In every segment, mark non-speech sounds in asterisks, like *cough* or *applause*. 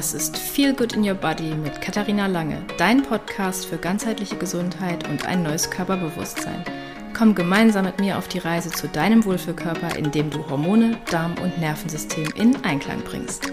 Das ist Feel Good in Your Body mit Katharina Lange, dein Podcast für ganzheitliche Gesundheit und ein neues Körperbewusstsein. Komm gemeinsam mit mir auf die Reise zu deinem Wohlfühlkörper, indem du Hormone, Darm und Nervensystem in Einklang bringst.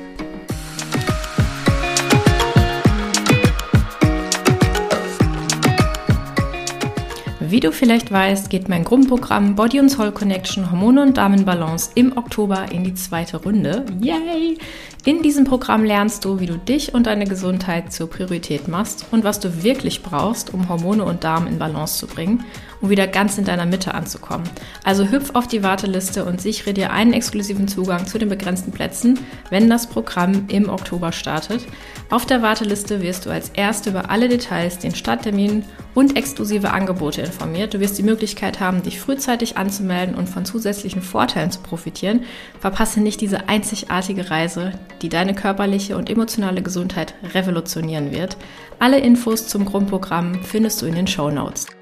Wie du vielleicht weißt, geht mein Grundprogramm Body und Soul Connection Hormone und Damenbalance im Oktober in die zweite Runde. Yay! In diesem Programm lernst du, wie du dich und deine Gesundheit zur Priorität machst und was du wirklich brauchst, um Hormone und Darm in Balance zu bringen um wieder ganz in deiner Mitte anzukommen. Also hüpf auf die Warteliste und sichere dir einen exklusiven Zugang zu den begrenzten Plätzen, wenn das Programm im Oktober startet. Auf der Warteliste wirst du als Erste über alle Details, den Starttermin und exklusive Angebote informiert. Du wirst die Möglichkeit haben, dich frühzeitig anzumelden und von zusätzlichen Vorteilen zu profitieren. Verpasse nicht diese einzigartige Reise, die deine körperliche und emotionale Gesundheit revolutionieren wird. Alle Infos zum Grundprogramm findest du in den Show Notes.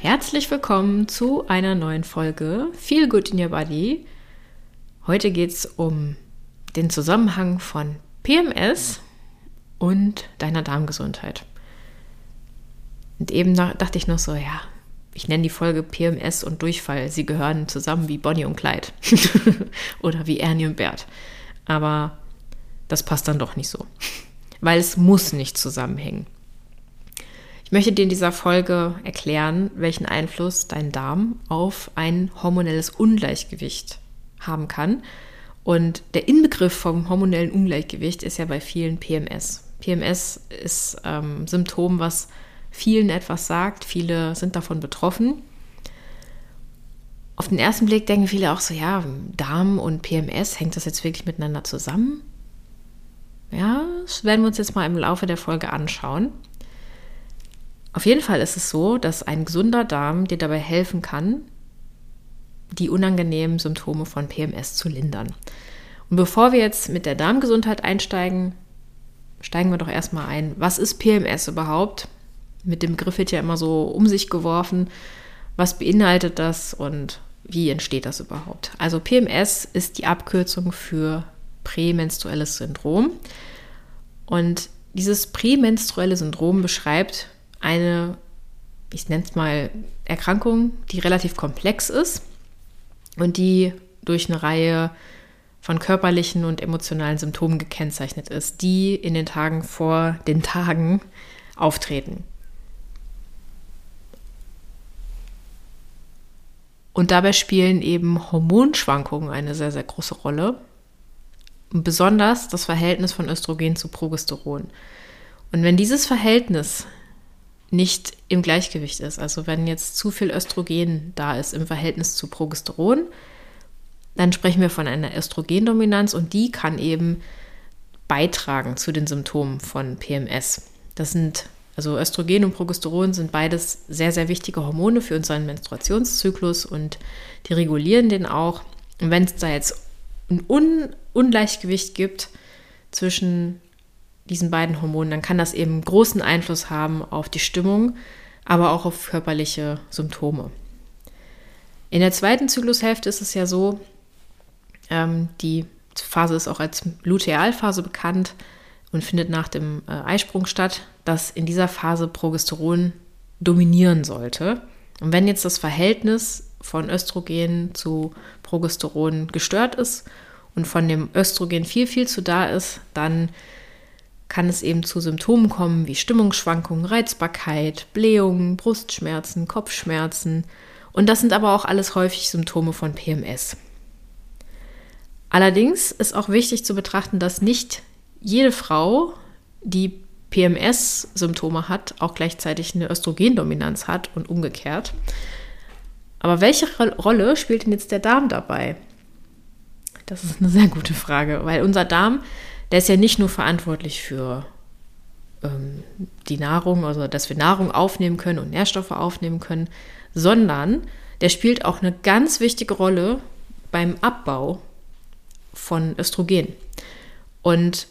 Herzlich willkommen zu einer neuen Folge Feel Good in Your Body. Heute geht es um den Zusammenhang von PMS und deiner Darmgesundheit. Und eben dachte ich noch so, ja, ich nenne die Folge PMS und Durchfall. Sie gehören zusammen wie Bonnie und Clyde *laughs* oder wie Ernie und Bert. Aber das passt dann doch nicht so, weil es muss nicht zusammenhängen. Ich möchte dir in dieser Folge erklären, welchen Einfluss dein Darm auf ein hormonelles Ungleichgewicht haben kann. Und der Inbegriff vom hormonellen Ungleichgewicht ist ja bei vielen PMS. PMS ist ähm, Symptom, was vielen etwas sagt. Viele sind davon betroffen. Auf den ersten Blick denken viele auch so, ja, Darm und PMS, hängt das jetzt wirklich miteinander zusammen? Ja, das werden wir uns jetzt mal im Laufe der Folge anschauen. Auf jeden Fall ist es so, dass ein gesunder Darm dir dabei helfen kann, die unangenehmen Symptome von PMS zu lindern. Und bevor wir jetzt mit der Darmgesundheit einsteigen, steigen wir doch erstmal ein. Was ist PMS überhaupt? Mit dem Begriff wird ja immer so um sich geworfen. Was beinhaltet das und wie entsteht das überhaupt? Also PMS ist die Abkürzung für prämenstruelles Syndrom. Und dieses prämenstruelle Syndrom beschreibt eine, ich nenne es mal, Erkrankung, die relativ komplex ist und die durch eine Reihe von körperlichen und emotionalen Symptomen gekennzeichnet ist, die in den Tagen vor den Tagen auftreten. Und dabei spielen eben Hormonschwankungen eine sehr, sehr große Rolle. Besonders das Verhältnis von Östrogen zu Progesteron. Und wenn dieses Verhältnis nicht im Gleichgewicht ist. Also wenn jetzt zu viel Östrogen da ist im Verhältnis zu Progesteron, dann sprechen wir von einer Östrogendominanz und die kann eben beitragen zu den Symptomen von PMS. Das sind also Östrogen und Progesteron sind beides sehr, sehr wichtige Hormone für unseren Menstruationszyklus und die regulieren den auch. Und wenn es da jetzt ein Un Ungleichgewicht gibt zwischen diesen beiden Hormonen, dann kann das eben großen Einfluss haben auf die Stimmung, aber auch auf körperliche Symptome. In der zweiten Zyklushälfte ist es ja so, ähm, die Phase ist auch als Lutealphase bekannt und findet nach dem äh, Eisprung statt, dass in dieser Phase Progesteron dominieren sollte. Und wenn jetzt das Verhältnis von Östrogen zu Progesteron gestört ist und von dem Östrogen viel, viel zu da ist, dann kann es eben zu Symptomen kommen wie Stimmungsschwankungen, Reizbarkeit, Blähungen, Brustschmerzen, Kopfschmerzen. Und das sind aber auch alles häufig Symptome von PMS. Allerdings ist auch wichtig zu betrachten, dass nicht jede Frau, die PMS-Symptome hat, auch gleichzeitig eine Östrogendominanz hat und umgekehrt. Aber welche Rolle spielt denn jetzt der Darm dabei? Das ist eine sehr gute Frage, weil unser Darm der ist ja nicht nur verantwortlich für ähm, die Nahrung, also dass wir Nahrung aufnehmen können und Nährstoffe aufnehmen können, sondern der spielt auch eine ganz wichtige Rolle beim Abbau von Östrogen. Und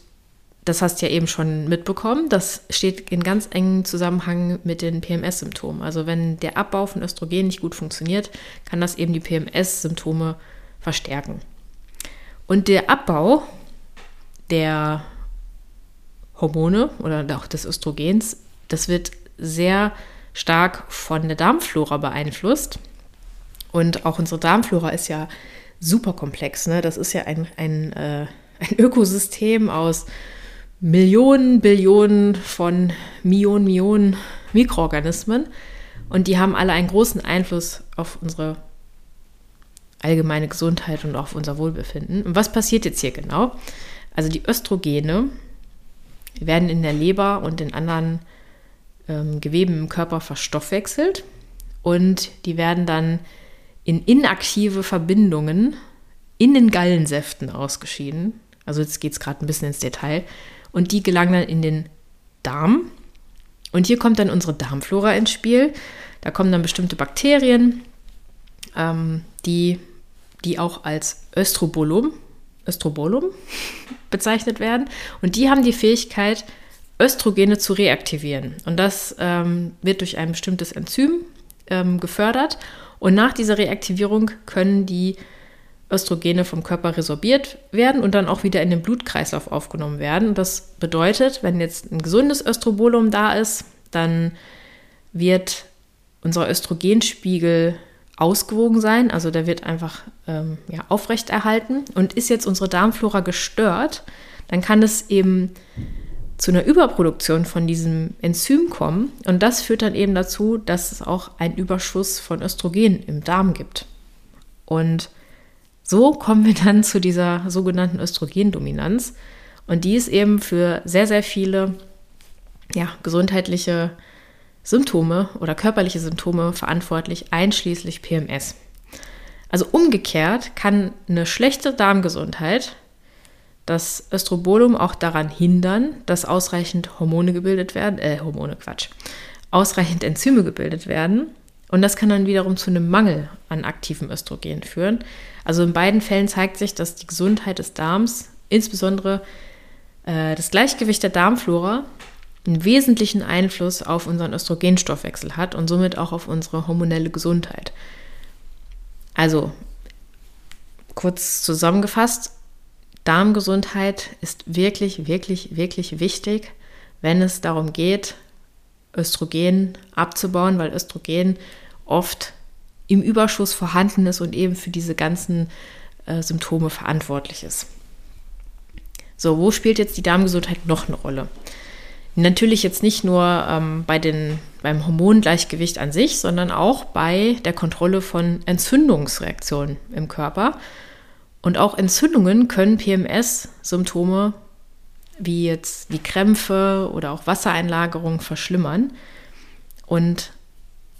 das hast du ja eben schon mitbekommen, das steht in ganz engem Zusammenhang mit den PMS-Symptomen. Also wenn der Abbau von Östrogen nicht gut funktioniert, kann das eben die PMS-Symptome verstärken. Und der Abbau der Hormone oder auch des Östrogens, das wird sehr stark von der Darmflora beeinflusst. Und auch unsere Darmflora ist ja super komplex. Ne? Das ist ja ein, ein, äh, ein Ökosystem aus Millionen, Billionen von Millionen, Millionen Mikroorganismen. Und die haben alle einen großen Einfluss auf unsere allgemeine Gesundheit und auf unser Wohlbefinden. Und was passiert jetzt hier genau? Also die Östrogene werden in der Leber und in anderen ähm, Geweben im Körper verstoffwechselt und die werden dann in inaktive Verbindungen in den Gallensäften ausgeschieden. Also jetzt geht es gerade ein bisschen ins Detail. Und die gelangen dann in den Darm. Und hier kommt dann unsere Darmflora ins Spiel. Da kommen dann bestimmte Bakterien, ähm, die, die auch als Östrobolum, Östrobolum *laughs* bezeichnet werden. Und die haben die Fähigkeit, Östrogene zu reaktivieren. Und das ähm, wird durch ein bestimmtes Enzym ähm, gefördert. Und nach dieser Reaktivierung können die Östrogene vom Körper resorbiert werden und dann auch wieder in den Blutkreislauf aufgenommen werden. Das bedeutet, wenn jetzt ein gesundes Östrobolum da ist, dann wird unser Östrogenspiegel ausgewogen sein, also der wird einfach ähm, ja, aufrechterhalten. Und ist jetzt unsere Darmflora gestört, dann kann es eben zu einer Überproduktion von diesem Enzym kommen. Und das führt dann eben dazu, dass es auch einen Überschuss von Östrogen im Darm gibt. Und so kommen wir dann zu dieser sogenannten Östrogendominanz. Und die ist eben für sehr, sehr viele ja, gesundheitliche Symptome oder körperliche Symptome verantwortlich, einschließlich PMS. Also umgekehrt kann eine schlechte Darmgesundheit das Östrobolum auch daran hindern, dass ausreichend Hormone gebildet werden, äh, Hormone, Quatsch, ausreichend Enzyme gebildet werden. Und das kann dann wiederum zu einem Mangel an aktivem Östrogen führen. Also in beiden Fällen zeigt sich, dass die Gesundheit des Darms, insbesondere äh, das Gleichgewicht der Darmflora, einen wesentlichen Einfluss auf unseren Östrogenstoffwechsel hat und somit auch auf unsere hormonelle Gesundheit. Also, kurz zusammengefasst, Darmgesundheit ist wirklich, wirklich, wirklich wichtig, wenn es darum geht, Östrogen abzubauen, weil Östrogen oft im Überschuss vorhanden ist und eben für diese ganzen äh, Symptome verantwortlich ist. So, wo spielt jetzt die Darmgesundheit noch eine Rolle? Natürlich jetzt nicht nur ähm, bei den, beim Hormongleichgewicht an sich, sondern auch bei der Kontrolle von Entzündungsreaktionen im Körper. Und auch Entzündungen können PMS-Symptome wie jetzt die Krämpfe oder auch Wassereinlagerung verschlimmern. Und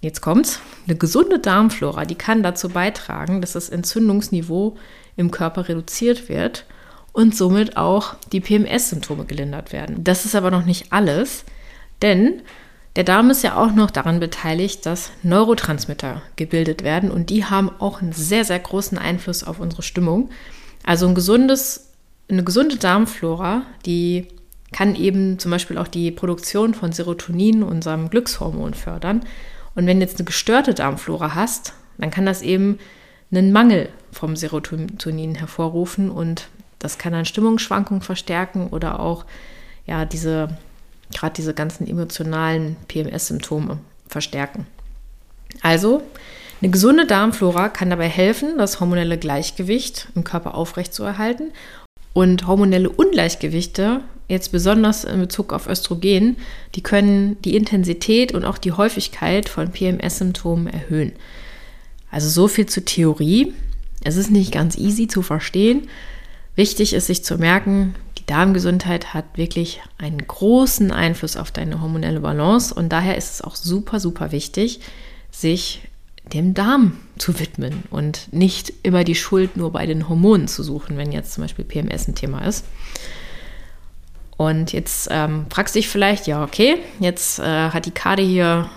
jetzt kommt's, eine gesunde Darmflora, die kann dazu beitragen, dass das Entzündungsniveau im Körper reduziert wird und somit auch die PMS-Symptome gelindert werden. Das ist aber noch nicht alles, denn der Darm ist ja auch noch daran beteiligt, dass Neurotransmitter gebildet werden und die haben auch einen sehr, sehr großen Einfluss auf unsere Stimmung. Also ein gesundes, eine gesunde Darmflora, die kann eben zum Beispiel auch die Produktion von Serotonin, unserem Glückshormon, fördern. Und wenn du jetzt eine gestörte Darmflora hast, dann kann das eben einen Mangel vom Serotonin hervorrufen und das kann dann Stimmungsschwankungen verstärken oder auch ja diese gerade diese ganzen emotionalen PMS-Symptome verstärken. Also, eine gesunde Darmflora kann dabei helfen, das hormonelle Gleichgewicht im Körper aufrechtzuerhalten. Und hormonelle Ungleichgewichte, jetzt besonders in Bezug auf Östrogen, die können die Intensität und auch die Häufigkeit von PMS-Symptomen erhöhen. Also so viel zur Theorie. Es ist nicht ganz easy zu verstehen. Wichtig ist sich zu merken, Darmgesundheit hat wirklich einen großen Einfluss auf deine hormonelle Balance und daher ist es auch super, super wichtig, sich dem Darm zu widmen und nicht immer die Schuld nur bei den Hormonen zu suchen, wenn jetzt zum Beispiel PMS ein Thema ist. Und jetzt ähm, fragst du dich vielleicht, ja, okay, jetzt äh, hat die Kade hier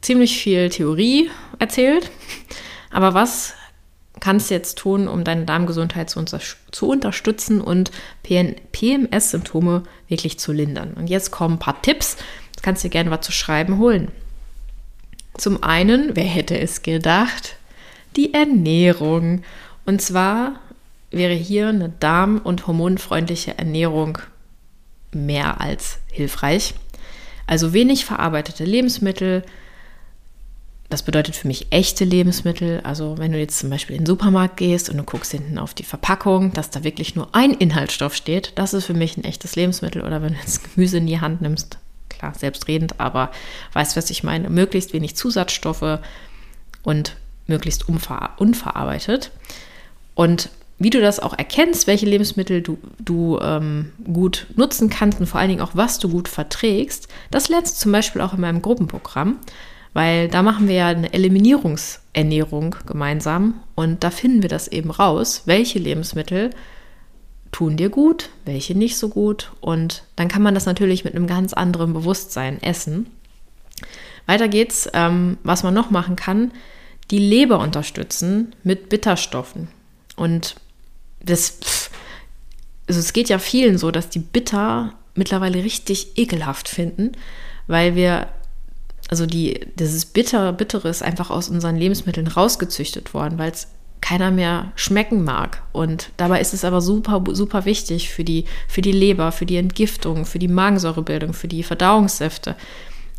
ziemlich viel Theorie erzählt, aber was kannst du jetzt tun, um deine Darmgesundheit zu, zu unterstützen und PMS-Symptome wirklich zu lindern? Und jetzt kommen ein paar Tipps. Du kannst dir gerne was zu schreiben holen. Zum einen, wer hätte es gedacht, die Ernährung. Und zwar wäre hier eine darm- und hormonfreundliche Ernährung mehr als hilfreich. Also wenig verarbeitete Lebensmittel, das bedeutet für mich echte Lebensmittel. Also wenn du jetzt zum Beispiel in den Supermarkt gehst und du guckst hinten auf die Verpackung, dass da wirklich nur ein Inhaltsstoff steht, das ist für mich ein echtes Lebensmittel. Oder wenn du jetzt Gemüse in die Hand nimmst, klar, selbstredend, aber weißt, was ich meine, möglichst wenig Zusatzstoffe und möglichst unver unverarbeitet. Und wie du das auch erkennst, welche Lebensmittel du, du ähm, gut nutzen kannst und vor allen Dingen auch, was du gut verträgst, das lernst du zum Beispiel auch in meinem Gruppenprogramm weil da machen wir ja eine Eliminierungsernährung gemeinsam und da finden wir das eben raus, welche Lebensmittel tun dir gut, welche nicht so gut und dann kann man das natürlich mit einem ganz anderen Bewusstsein essen. Weiter geht's, ähm, was man noch machen kann, die Leber unterstützen mit Bitterstoffen und das, also es geht ja vielen so, dass die Bitter mittlerweile richtig ekelhaft finden, weil wir also die, dieses Bitter, Bittere ist einfach aus unseren Lebensmitteln rausgezüchtet worden, weil es keiner mehr schmecken mag. Und dabei ist es aber super, super wichtig für die, für die Leber, für die Entgiftung, für die Magensäurebildung, für die Verdauungssäfte.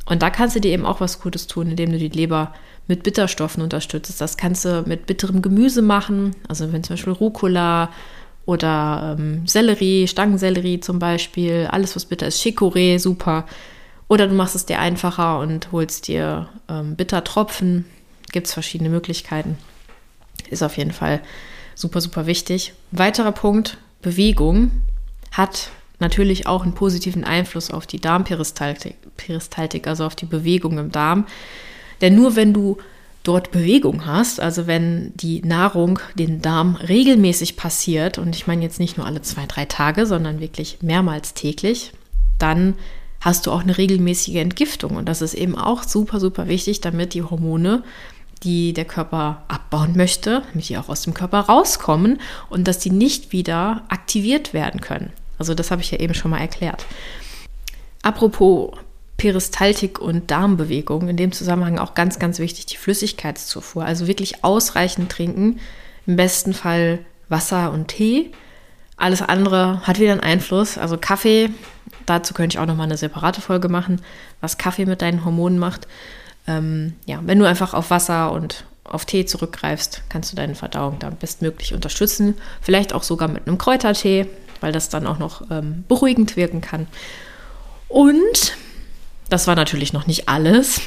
Und da kannst du dir eben auch was Gutes tun, indem du die Leber mit Bitterstoffen unterstützt. Das kannst du mit bitterem Gemüse machen, also wenn zum Beispiel Rucola oder ähm, Sellerie, Stangensellerie zum Beispiel, alles was bitter ist, Chicorée, super. Oder du machst es dir einfacher und holst dir ähm, Bittertropfen. Gibt es verschiedene Möglichkeiten. Ist auf jeden Fall super, super wichtig. Weiterer Punkt, Bewegung hat natürlich auch einen positiven Einfluss auf die Darmperistaltik, Peristaltik, also auf die Bewegung im Darm. Denn nur wenn du dort Bewegung hast, also wenn die Nahrung den Darm regelmäßig passiert, und ich meine jetzt nicht nur alle zwei, drei Tage, sondern wirklich mehrmals täglich, dann hast du auch eine regelmäßige Entgiftung. Und das ist eben auch super, super wichtig, damit die Hormone, die der Körper abbauen möchte, damit die auch aus dem Körper rauskommen und dass die nicht wieder aktiviert werden können. Also das habe ich ja eben schon mal erklärt. Apropos Peristaltik und Darmbewegung, in dem Zusammenhang auch ganz, ganz wichtig die Flüssigkeitszufuhr. Also wirklich ausreichend trinken, im besten Fall Wasser und Tee. Alles andere hat wieder einen Einfluss. Also Kaffee Dazu könnte ich auch nochmal eine separate Folge machen, was Kaffee mit deinen Hormonen macht. Ähm, ja, wenn du einfach auf Wasser und auf Tee zurückgreifst, kannst du deine Verdauung da bestmöglich unterstützen. Vielleicht auch sogar mit einem Kräutertee, weil das dann auch noch ähm, beruhigend wirken kann. Und das war natürlich noch nicht alles.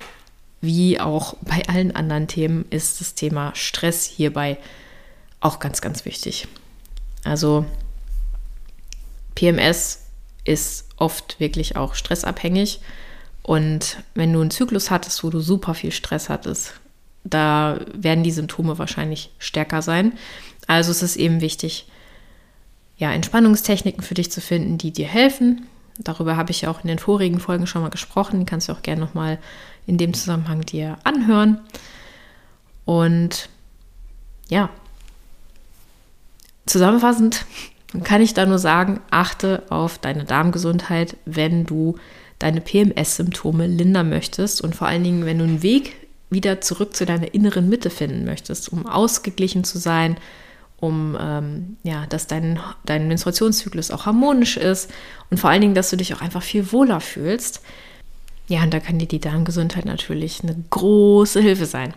*laughs* Wie auch bei allen anderen Themen ist das Thema Stress hierbei auch ganz, ganz wichtig. Also PMS ist oft wirklich auch stressabhängig. Und wenn du einen Zyklus hattest, wo du super viel Stress hattest, da werden die Symptome wahrscheinlich stärker sein. Also es ist eben wichtig, ja, Entspannungstechniken für dich zu finden, die dir helfen. Darüber habe ich ja auch in den vorigen Folgen schon mal gesprochen. Die kannst du auch gerne nochmal in dem Zusammenhang dir anhören. Und ja, zusammenfassend dann kann ich da nur sagen, achte auf deine Darmgesundheit, wenn du deine PMS-Symptome lindern möchtest und vor allen Dingen, wenn du einen Weg wieder zurück zu deiner inneren Mitte finden möchtest, um ausgeglichen zu sein, um ähm, ja, dass dein, dein Menstruationszyklus auch harmonisch ist und vor allen Dingen, dass du dich auch einfach viel wohler fühlst. Ja, und da kann dir die Darmgesundheit natürlich eine große Hilfe sein.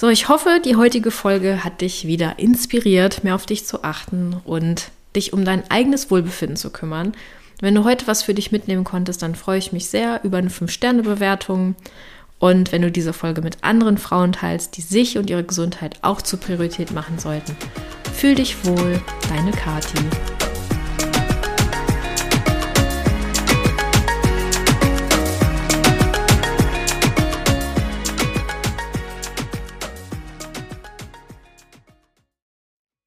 So, ich hoffe, die heutige Folge hat dich wieder inspiriert, mehr auf dich zu achten und dich um dein eigenes Wohlbefinden zu kümmern. Wenn du heute was für dich mitnehmen konntest, dann freue ich mich sehr über eine 5-Sterne-Bewertung. Und wenn du diese Folge mit anderen Frauen teilst, die sich und ihre Gesundheit auch zur Priorität machen sollten. Fühl dich wohl, deine Kati.